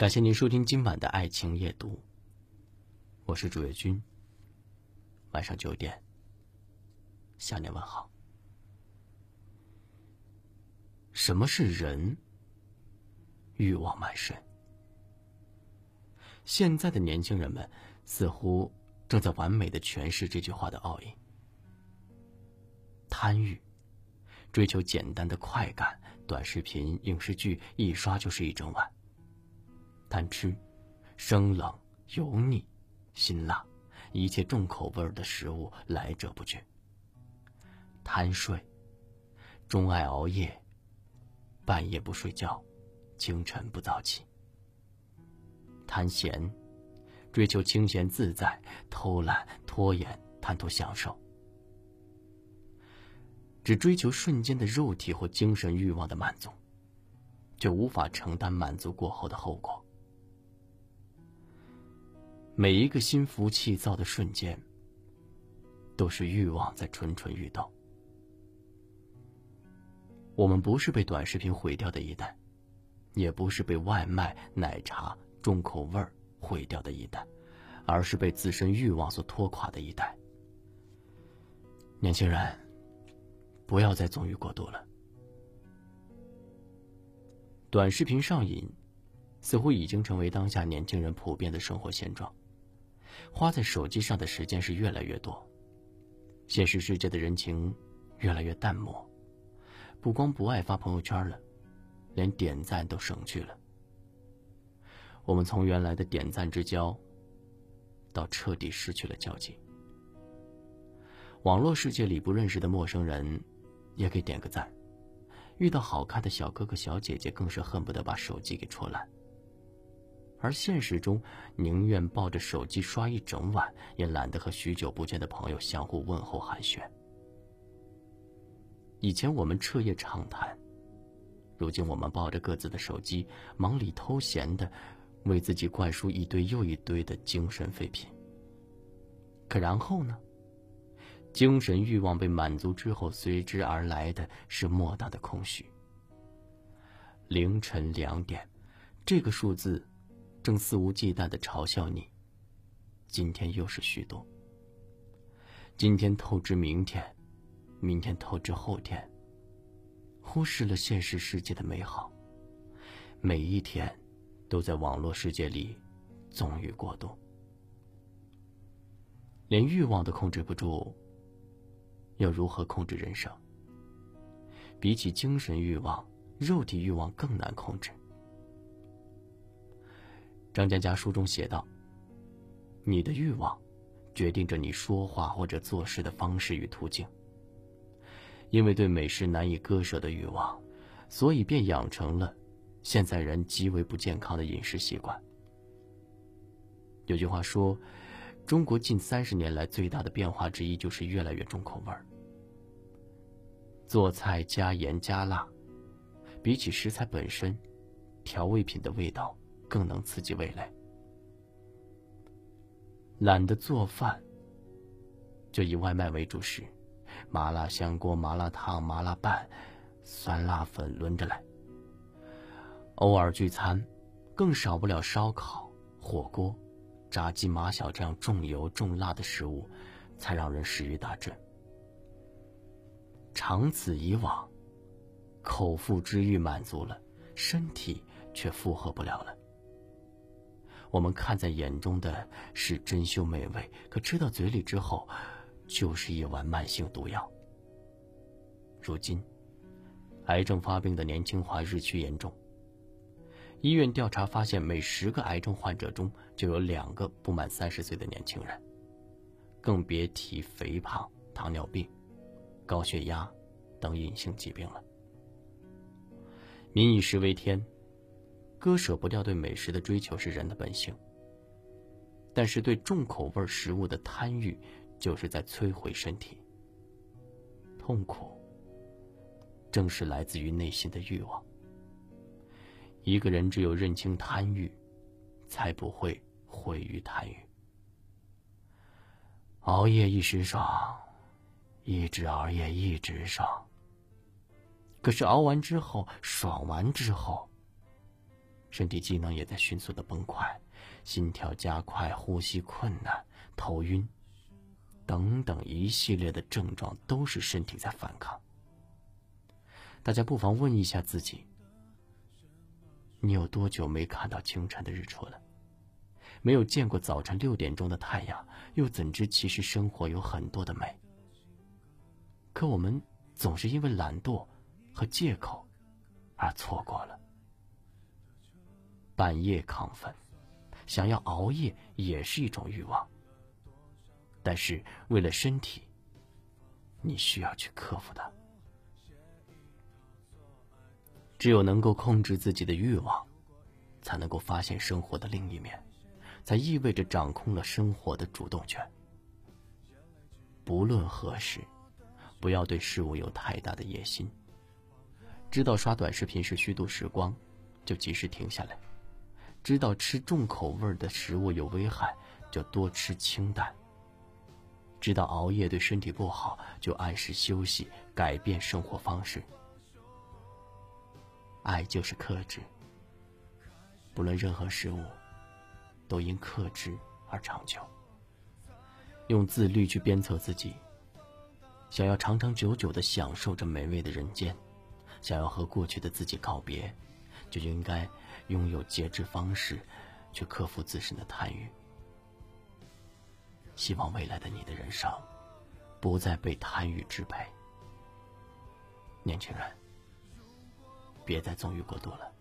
感谢您收听今晚的爱情夜读，我是主页君。晚上九点，向您问好。什么是人？欲望满身。现在的年轻人们似乎正在完美的诠释这句话的奥义：贪欲，追求简单的快感，短视频、影视剧一刷就是一整晚。贪吃，生冷、油腻、辛辣，一切重口味的食物来者不拒。贪睡，钟爱熬夜，半夜不睡觉，清晨不早起。贪闲，追求清闲自在，偷懒拖延，贪图享受，只追求瞬间的肉体或精神欲望的满足，却无法承担满足过后的后果。每一个心浮气躁的瞬间，都是欲望在蠢蠢欲动。我们不是被短视频毁掉的一代，也不是被外卖、奶茶、重口味毁掉的一代，而是被自身欲望所拖垮的一代。年轻人，不要再纵欲过度了。短视频上瘾，似乎已经成为当下年轻人普遍的生活现状。花在手机上的时间是越来越多，现实世界的人情越来越淡漠，不光不爱发朋友圈了，连点赞都省去了。我们从原来的点赞之交，到彻底失去了交集。网络世界里不认识的陌生人，也给点个赞；遇到好看的小哥哥小姐姐，更是恨不得把手机给戳烂。而现实中，宁愿抱着手机刷一整晚，也懒得和许久不见的朋友相互问候寒暄。以前我们彻夜畅谈，如今我们抱着各自的手机，忙里偷闲的，为自己灌输一堆又一堆的精神废品。可然后呢？精神欲望被满足之后，随之而来的是莫大的空虚。凌晨两点，这个数字。正肆无忌惮的嘲笑你。今天又是虚度。今天透支明天，明天透支后天。忽视了现实世界的美好。每一天，都在网络世界里纵欲过度。连欲望都控制不住，要如何控制人生？比起精神欲望，肉体欲望更难控制。张嘉佳书中写道：“你的欲望，决定着你说话或者做事的方式与途径。因为对美食难以割舍的欲望，所以便养成了现在人极为不健康的饮食习惯。有句话说，中国近三十年来最大的变化之一就是越来越重口味儿。做菜加盐加辣，比起食材本身，调味品的味道。”更能刺激味蕾。懒得做饭，就以外卖为主食，麻辣香锅、麻辣烫、麻辣拌、酸辣粉轮着来。偶尔聚餐，更少不了烧烤、火锅、炸鸡、麻小这样重油重辣的食物，才让人食欲大振。长此以往，口腹之欲满足了，身体却负荷不了了。我们看在眼中的是珍馐美味，可吃到嘴里之后，就是一碗慢性毒药。如今，癌症发病的年轻化日趋严重。医院调查发现，每十个癌症患者中就有两个不满三十岁的年轻人，更别提肥胖、糖尿病、高血压等隐性疾病了。民以食为天。割舍不掉对美食的追求是人的本性，但是对重口味食物的贪欲，就是在摧毁身体。痛苦，正是来自于内心的欲望。一个人只有认清贪欲，才不会毁于贪欲。熬夜一时爽，一直熬夜一直爽。可是熬完之后，爽完之后。身体机能也在迅速的崩坏，心跳加快，呼吸困难，头晕，等等一系列的症状都是身体在反抗。大家不妨问一下自己：你有多久没看到清晨的日出了？没有见过早晨六点钟的太阳，又怎知其实生活有很多的美？可我们总是因为懒惰和借口而错过了。半夜亢奋，想要熬夜也是一种欲望。但是为了身体，你需要去克服它。只有能够控制自己的欲望，才能够发现生活的另一面，才意味着掌控了生活的主动权。不论何时，不要对事物有太大的野心。知道刷短视频是虚度时光，就及时停下来。知道吃重口味的食物有危害，就多吃清淡。知道熬夜对身体不好，就按时休息，改变生活方式。爱就是克制，不论任何事物，都因克制而长久。用自律去鞭策自己，想要长长久久的享受这美味的人间，想要和过去的自己告别，就应该。拥有节制方式，去克服自身的贪欲。希望未来的你的人生，不再被贪欲支配。年轻人，别再纵欲过度了。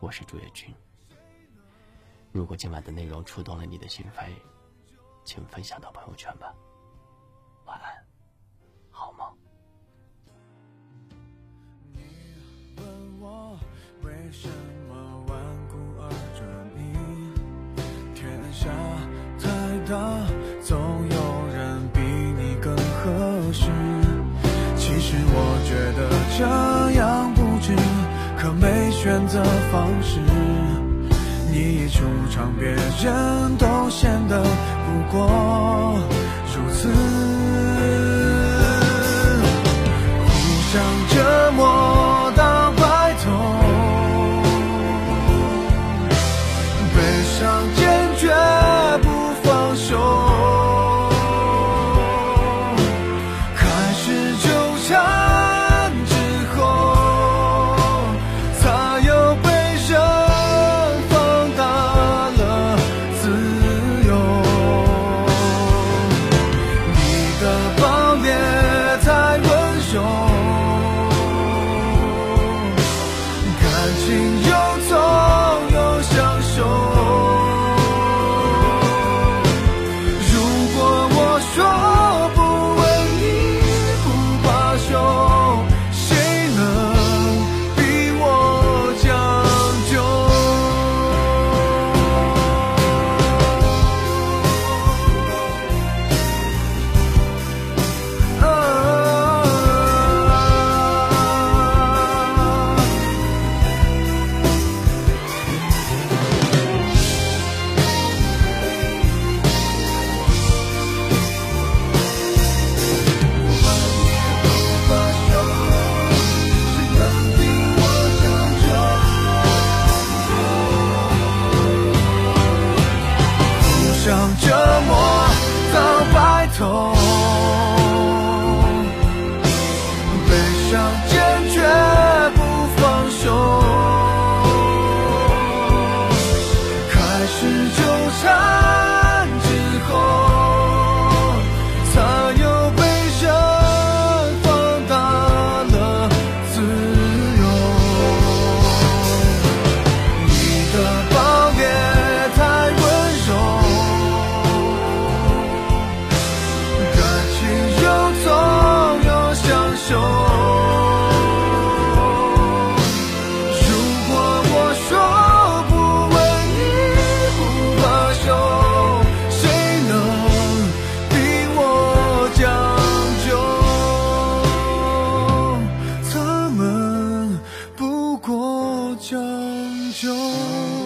我是朱月君。如果今晚的内容触动了你的心扉，请分享到朋友圈吧。晚安。选择方式。你一出场，别人都显得不过如此，互相折磨。told 将就。